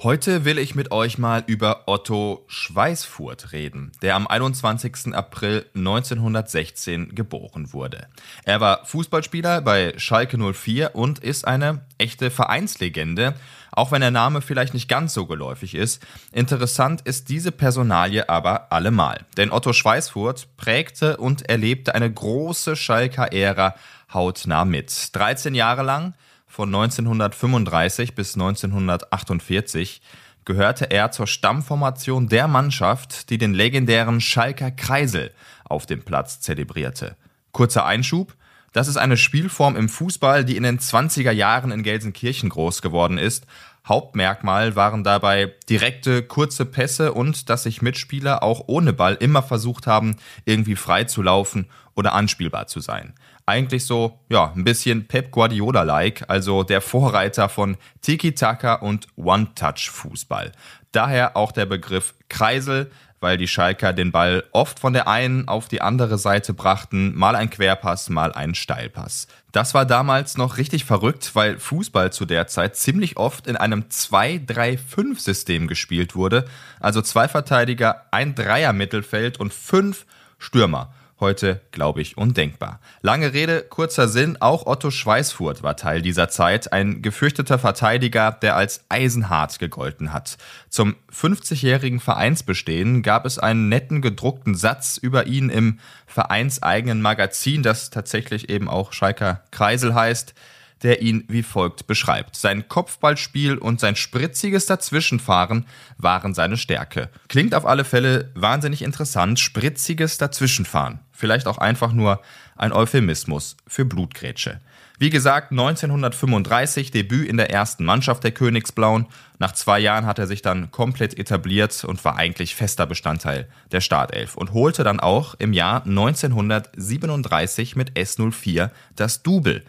Heute will ich mit euch mal über Otto Schweißfurt reden, der am 21. April 1916 geboren wurde. Er war Fußballspieler bei Schalke 04 und ist eine echte Vereinslegende, auch wenn der Name vielleicht nicht ganz so geläufig ist. Interessant ist diese Personalie aber allemal, denn Otto Schweißfurt prägte und erlebte eine große Schalker Ära hautnah mit. 13 Jahre lang von 1935 bis 1948 gehörte er zur Stammformation der Mannschaft, die den legendären Schalker Kreisel auf dem Platz zelebrierte. Kurzer Einschub, das ist eine Spielform im Fußball, die in den 20er Jahren in Gelsenkirchen groß geworden ist. Hauptmerkmal waren dabei direkte, kurze Pässe und dass sich Mitspieler auch ohne Ball immer versucht haben, irgendwie frei zu laufen oder anspielbar zu sein eigentlich so, ja, ein bisschen Pep Guardiola-like, also der Vorreiter von Tiki-Taka und One-Touch-Fußball. Daher auch der Begriff Kreisel, weil die Schalker den Ball oft von der einen auf die andere Seite brachten, mal ein Querpass, mal ein Steilpass. Das war damals noch richtig verrückt, weil Fußball zu der Zeit ziemlich oft in einem 2-3-5-System gespielt wurde, also zwei Verteidiger, ein Dreier-Mittelfeld und fünf Stürmer heute, glaube ich, undenkbar. Lange Rede, kurzer Sinn, auch Otto Schweißfurt war Teil dieser Zeit, ein gefürchteter Verteidiger, der als eisenhart gegolten hat. Zum 50-jährigen Vereinsbestehen gab es einen netten gedruckten Satz über ihn im vereinseigenen Magazin, das tatsächlich eben auch Schalker Kreisel heißt der ihn wie folgt beschreibt. Sein Kopfballspiel und sein spritziges Dazwischenfahren waren seine Stärke. Klingt auf alle Fälle wahnsinnig interessant, spritziges Dazwischenfahren. Vielleicht auch einfach nur ein Euphemismus für Blutgrätsche. Wie gesagt, 1935 Debüt in der ersten Mannschaft der Königsblauen. Nach zwei Jahren hat er sich dann komplett etabliert und war eigentlich fester Bestandteil der Startelf und holte dann auch im Jahr 1937 mit S04 das Double.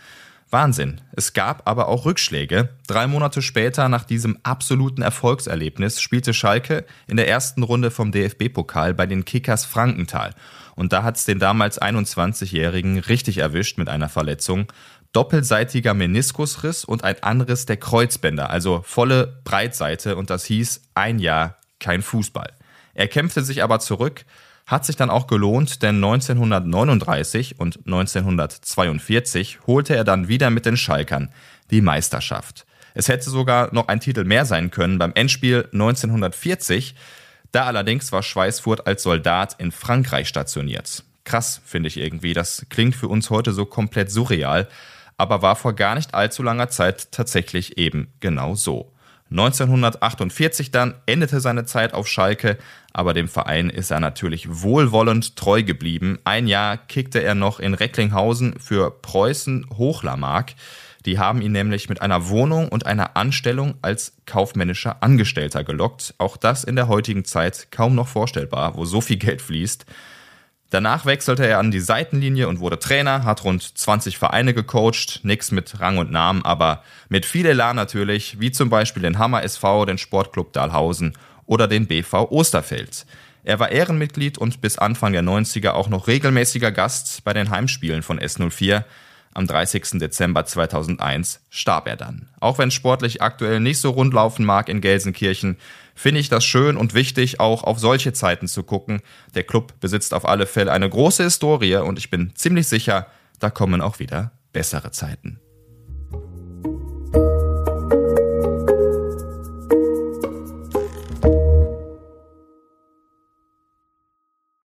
Wahnsinn. Es gab aber auch Rückschläge. Drei Monate später, nach diesem absoluten Erfolgserlebnis, spielte Schalke in der ersten Runde vom DFB-Pokal bei den Kickers Frankenthal. Und da hat es den damals 21-Jährigen richtig erwischt mit einer Verletzung. Doppelseitiger Meniskusriss und ein Anriss der Kreuzbänder, also volle Breitseite. Und das hieß ein Jahr kein Fußball. Er kämpfte sich aber zurück, hat sich dann auch gelohnt, denn 1939 und 1942 holte er dann wieder mit den Schalkern die Meisterschaft. Es hätte sogar noch ein Titel mehr sein können beim Endspiel 1940. Da allerdings war Schweißfurt als Soldat in Frankreich stationiert. Krass, finde ich irgendwie. Das klingt für uns heute so komplett surreal, aber war vor gar nicht allzu langer Zeit tatsächlich eben genau so. 1948 dann endete seine Zeit auf Schalke, aber dem Verein ist er natürlich wohlwollend treu geblieben. Ein Jahr kickte er noch in Recklinghausen für Preußen Hochlermark. Die haben ihn nämlich mit einer Wohnung und einer Anstellung als kaufmännischer Angestellter gelockt. Auch das in der heutigen Zeit kaum noch vorstellbar, wo so viel Geld fließt. Danach wechselte er an die Seitenlinie und wurde Trainer, hat rund 20 Vereine gecoacht, nix mit Rang und Namen, aber mit viel Elan natürlich, wie zum Beispiel den Hammer SV, den Sportclub Dahlhausen oder den BV Osterfeld. Er war Ehrenmitglied und bis Anfang der 90er auch noch regelmäßiger Gast bei den Heimspielen von S04. Am 30. Dezember 2001 starb er dann. Auch wenn sportlich aktuell nicht so rund laufen mag in Gelsenkirchen, finde ich das schön und wichtig, auch auf solche Zeiten zu gucken. Der Club besitzt auf alle Fälle eine große Historie und ich bin ziemlich sicher, da kommen auch wieder bessere Zeiten.